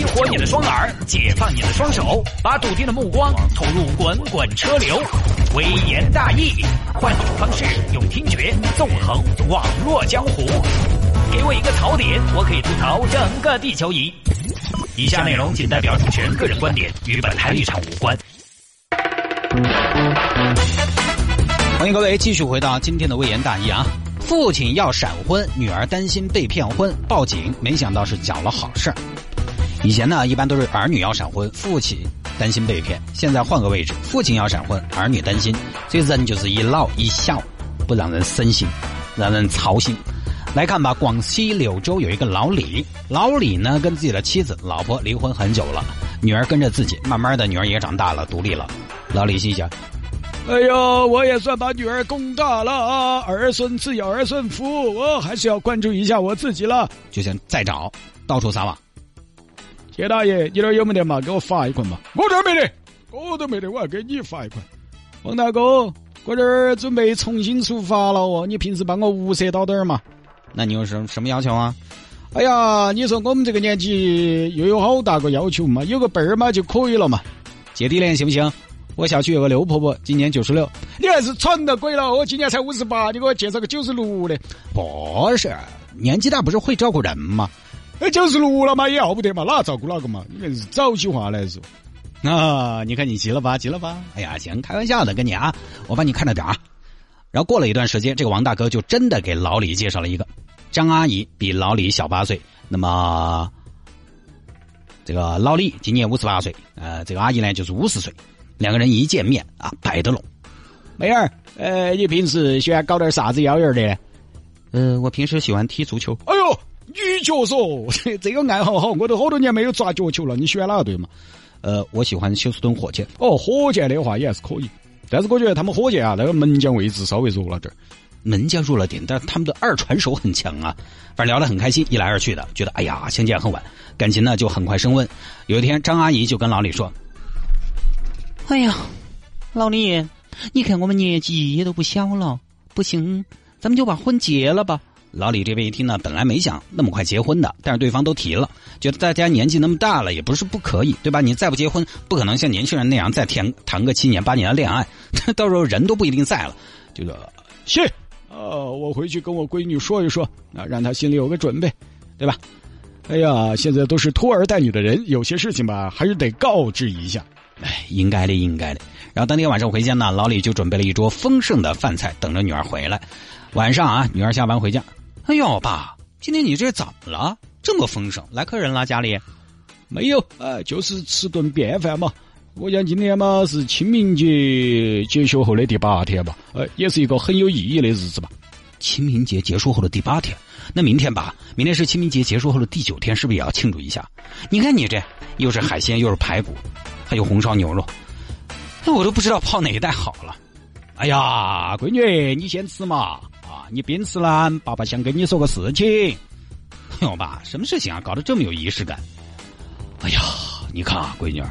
激活你的双耳，解放你的双手，把笃定的目光投入滚滚车流。微言大义，换种方式，用听觉纵横网络江湖。给我一个槽点，我可以吐槽整个地球仪。以下内容仅代表主持人个人观点，与本台立场无关。欢迎各位继续回到今天的微言大义啊！父亲要闪婚，女儿担心被骗婚，报警，没想到是搅了好事儿。以前呢，一般都是儿女要闪婚，父亲担心被骗。现在换个位置，父亲要闪婚，儿女担心。所以人就是一老一小，不让人省心，让人操心。来看吧，广西柳州有一个老李，老李呢跟自己的妻子、老婆离婚很久了，女儿跟着自己，慢慢的女儿也长大了，独立了。老李心想。哎呦，我也算把女儿供大了啊！儿孙自有儿孙福，我还是要关注一下我自己了。就想再找，到处撒网。谢大爷，你那有没得嘛？给我发一捆嘛！我这没得，我都没得，我要给你发一捆。王大哥，我这儿准备重新出发了哦，你平时帮我物色到点儿嘛？那你有什什么要求啊？哎呀，你说我们这个年纪又有好大个要求嘛？有个伴儿嘛就可以了嘛？姐弟恋行不行？我小区有个刘婆婆，今年九十六，你还是蠢的鬼了！我今年才五十八，你给我介绍个九十六的？不是，年纪大不是会照顾人吗？哎，九十六了嘛，也要不得嘛，哪照顾哪个嘛？你看是早起话来说。啊，你看你急了吧？急了吧？哎呀，行，开玩笑的，跟你啊，我帮你看着点啊。然后过了一段时间，这个王大哥就真的给老李介绍了一个张阿姨，比老李小八岁。那么这个老李今年五十八岁，呃，这个阿姨呢就是五十岁。两个人一见面啊，摆得拢。妹儿，呃，你平时喜欢搞点啥子幺儿的？嗯，我平时喜欢踢足球。哎呦，女脚手，这个爱好好，我都好多年没有抓脚球了。你喜欢哪个队嘛？呃，我喜欢休斯顿火箭。哦，火箭的话也还是可以，但是我觉得他们火箭啊，那个门将位置稍微弱了点门将弱了点，但他们的二传手很强啊。反正聊得很开心，一来二去的，觉得哎呀，相见恨晚，感情呢就很快升温。有一天，张阿姨就跟老李说。哎呀，老李，你看我们年纪也都不小了，不行，咱们就把婚结了吧。老李这边一听呢，本来没想那么快结婚的，但是对方都提了，觉得大家年纪那么大了，也不是不可以，对吧？你再不结婚，不可能像年轻人那样再谈谈个七年八年的恋爱，到时候人都不一定在了。这个，行，呃，我回去跟我闺女说一说，啊，让她心里有个准备，对吧？哎呀，现在都是拖儿带女的人，有些事情吧，还是得告知一下。哎，应该的，应该的。然后当天晚上回家呢，老李就准备了一桌丰盛的饭菜，等着女儿回来。晚上啊，女儿下班回家，哎呦，爸，今天你这怎么了？这么丰盛，来客人了？家里没有，呃，就是吃顿便饭嘛。我想今天嘛是清明节结束后的第八天吧，呃，也是一个很有意义的日子吧。清明节结束后的第八天，那明天吧，明天是清明节结束后的第九天，是不是也要庆祝一下？你看你这，又是海鲜，又是排骨。还有红烧牛肉，那我都不知道泡哪一袋好了。哎呀，闺女，你先吃嘛！啊，你边吃呢，爸爸想跟你说个事情。哎呦，爸，什么事情啊？搞得这么有仪式感。哎呀，你看啊，闺女，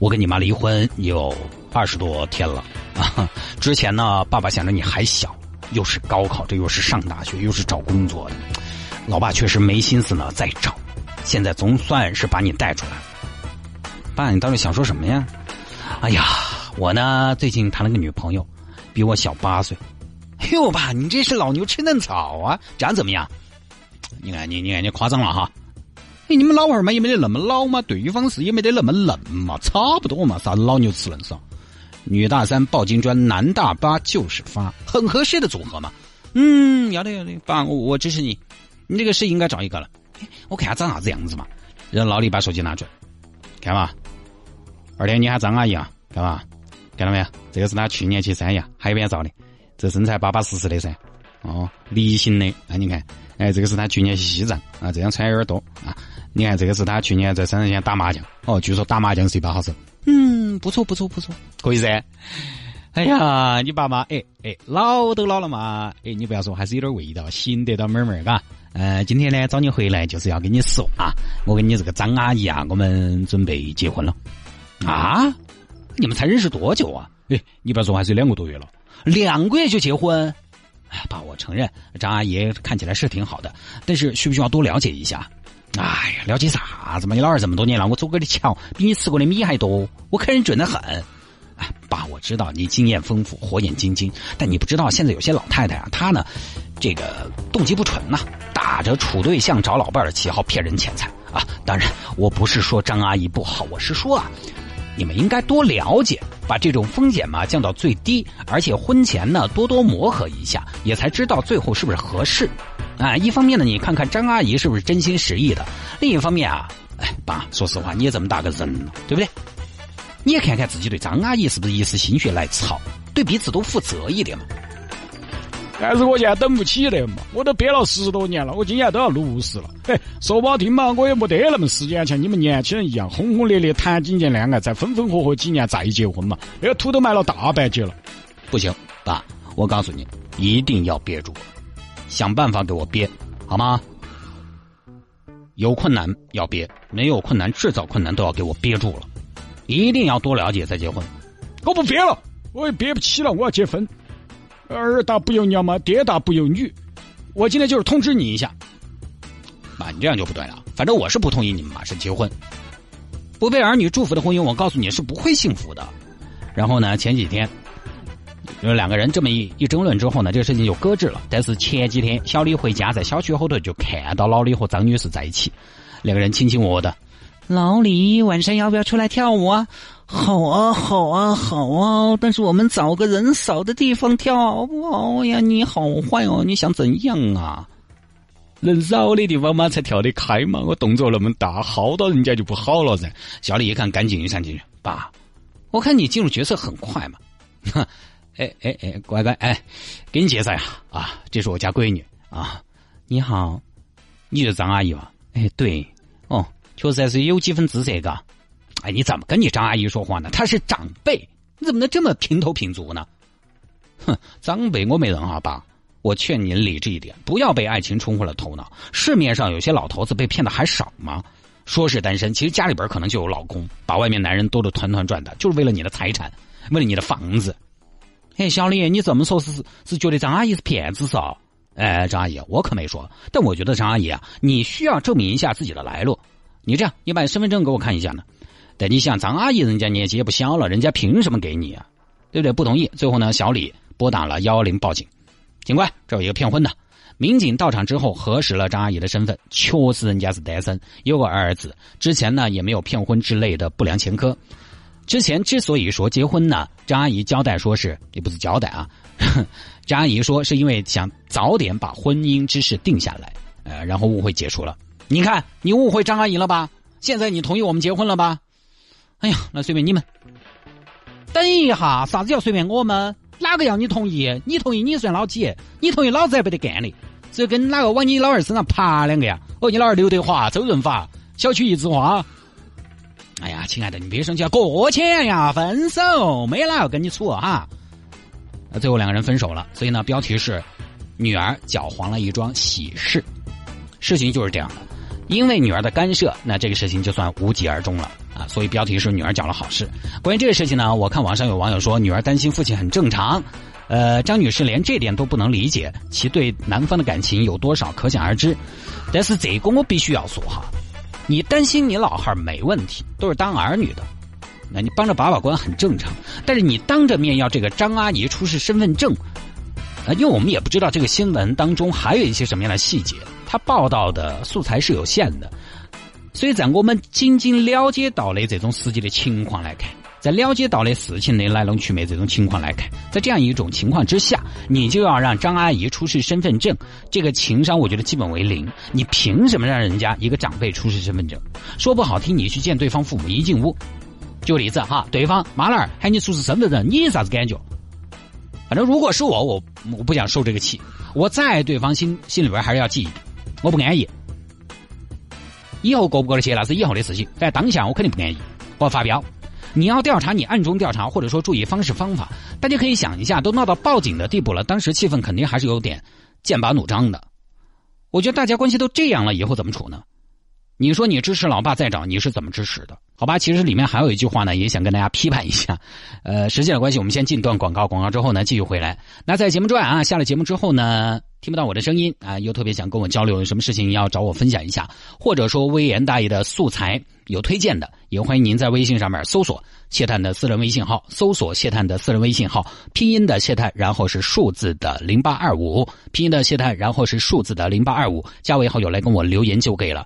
我跟你妈离婚有二十多天了啊。之前呢，爸爸想着你还小，又是高考，这又是上大学，又是找工作的，老爸确实没心思呢再找。现在总算是把你带出来了。爸，你到底想说什么呀？哎呀，我呢最近谈了个女朋友，比我小八岁。哎呦，爸，你这是老牛吃嫩草啊！长怎么样？你看你，你看你夸张了哈！哎，你们老二嘛也没得那么老嘛，对方是也没得那么嫩嘛，差不多嘛，啥子老牛吃嫩草？女大三抱金砖，男大八就是发，很合适的组合嘛。嗯，要得要得，爸，我我支持你。你这个是应该找一个了。我看下长啥子样子嘛。让老李把手机拿出来，看嘛。二天你喊张阿姨啊，看嘛？看到没有？这个是他去年去三亚海边照的，这身材巴巴适适的噻。哦，梨形的。那你看，哎，这个是他去年去西藏啊，这样穿有点多啊。你看，这个是他去年在山上县打麻将。哦，据说打麻将是一把好手。嗯，不错不错不错，可以噻。哎呀，你爸妈，哎哎，老都老了嘛，哎，你不要说，还是有点味道，吸引得到妹妹儿嘎。呃，今天呢找你回来就是要跟你说啊，我跟你这个张阿姨啊，我们准备结婚了。啊！你们才认识多久啊？哎，你不要说，还是两个多月了，两个月就结婚？哎，爸，我承认张阿姨看起来是挺好的，但是需不需要多了解一下？哎呀，了解啥子嘛？你老二这么多年了，我走过的桥比你吃过的米还多，我看人准得很。哎，爸，我知道你经验丰富，火眼金睛，但你不知道现在有些老太太啊，她呢，这个动机不纯呐，打着处对象找老伴的旗号骗人钱财啊。当然，我不是说张阿姨不好，我是说啊。你们应该多了解，把这种风险嘛降到最低，而且婚前呢多多磨合一下，也才知道最后是不是合适。啊，一方面呢，你看看张阿姨是不是真心实意的；另一方面啊，哎，爸，说实话，你也这么大个人了，对不对？你也看看自己对张阿姨是不是一时心血来潮，对彼此都负责一点嘛。但是我现在等不起的嘛，我都憋了十多年了，我今年都要六十了。嘿，说不好听嘛，我也没得那么时间像你们年轻人一样轰轰烈烈谈几年恋爱，再分分合合几年再结婚嘛。那个土都埋了大半截了，不行，爸，我告诉你，一定要憋住，想办法给我憋，好吗？有困难要憋，没有困难制造困难都要给我憋住了，一定要多了解再结婚。我不憋了，我也憋不起了，我要结婚。儿大不由娘嘛，爹大不由女。我今天就是通知你一下，爸，你这样就不对了。反正我是不同意你们马上结婚，不被儿女祝福的婚姻，我告诉你是不会幸福的。然后呢，前几天，有两个人这么一一争论之后呢，这个事情就搁置了。但是前几天小李回家，在小区后头就看到老李和张女士在一起，两个人卿卿我我的。老李，晚上要不要出来跳舞啊？好啊，好啊，好啊！但是我们找个人少的地方跳好不好呀？你好坏哦，你想怎样啊？人少的地方嘛，才跳得开嘛。我动作那么大，薅到人家就不好了噻。小李一看，赶紧就上进去。爸，我看你进入角色很快嘛。哎哎哎，乖乖，哎，给你介绍一下啊，这是我家闺女啊。你好，你是张阿姨吧？哎，对，确实还是有几分姿色嘎。哎，你怎么跟你张阿姨说话呢？她是长辈，你怎么能这么平头平足呢？哼，长辈我没人啊，爸，我劝您理智一点，不要被爱情冲昏了头脑。市面上有些老头子被骗的还少吗？说是单身，其实家里边可能就有老公，把外面男人兜得团团转的，就是为了你的财产，为了你的房子。哎，小李，你这么说，是是觉得张阿姨是骗子是？哎，张阿姨，我可没说，但我觉得张阿姨啊，你需要证明一下自己的来路。你这样，你把身份证给我看一下呢。但你想，张阿姨人家年纪也不小了，人家凭什么给你啊？对不对？不同意。最后呢，小李拨打了幺幺零报警。警官，这有一个骗婚的。民警到场之后核实了张阿姨的身份，确实人家是单身，有个儿子。之前呢也没有骗婚之类的不良前科。之前之所以说结婚呢，张阿姨交代说是也不是交代啊，张阿姨说是因为想早点把婚姻之事定下来，呃，然后误会解除了。你看，你误会张阿姨了吧？现在你同意我们结婚了吧？哎呀，那随便你们。等一下，啥子叫随便我们？哪个要你同意？你同意你算老几？你同意老子还不得干的，只有跟哪个往你老二身上爬两个呀？哦，你老二刘德华、周润发、小区一枝花。哎呀，亲爱的，你别生气啊，过钱呀，分手，没哪要跟你处哈。最后两个人分手了，所以呢，标题是女儿搅黄了一桩喜事。事情就是这样的，因为女儿的干涉，那这个事情就算无疾而终了。啊，所以标题是女儿讲了好事。关于这个事情呢，我看网上有网友说，女儿担心父亲很正常。呃，张女士连这点都不能理解，其对男方的感情有多少可想而知。但是这个我必须要说哈，你担心你老汉没问题，都是当儿女的，那你帮着把把关很正常。但是你当着面要这个张阿姨出示身份证，啊，因为我们也不知道这个新闻当中还有一些什么样的细节，他报道的素材是有限的。所以在我们仅仅了解到的这种实际的情况来看，在了解到的事情的来龙去脉这种情况来看，在这样一种情况之下，你就要让张阿姨出示身份证，这个情商我觉得基本为零。你凭什么让人家一个长辈出示身份证？说不好听，你去见对方父母一进屋，举个例子哈，对方妈老儿喊你出示身份证，你啥子感觉？反正如果是我，我我不想受这个气，我在对方心心里边还是要记，我不安逸。以后过不过得去那是以后的事情，在当下我肯定不安逸，我发飙。你要调查，你暗中调查，或者说注意方式方法。大家可以想一下，都闹到报警的地步了，当时气氛肯定还是有点剑拔弩张的。我觉得大家关系都这样了，以后怎么处呢？你说你支持老爸再找，你是怎么支持的？好吧，其实里面还有一句话呢，也想跟大家批判一下。呃，时间的关系，我们先进段广告，广告之后呢，继续回来。那在节目之外啊，下了节目之后呢，听不到我的声音啊，又特别想跟我交流，有什么事情要找我分享一下，或者说微言大义的素材有推荐的，也欢迎您在微信上面搜索谢探的私人微信号，搜索谢探的私人微信号，拼音的谢探，然后是数字的零八二五，拼音的谢探，然后是数字的零八二五，加为好友来跟我留言就可以了。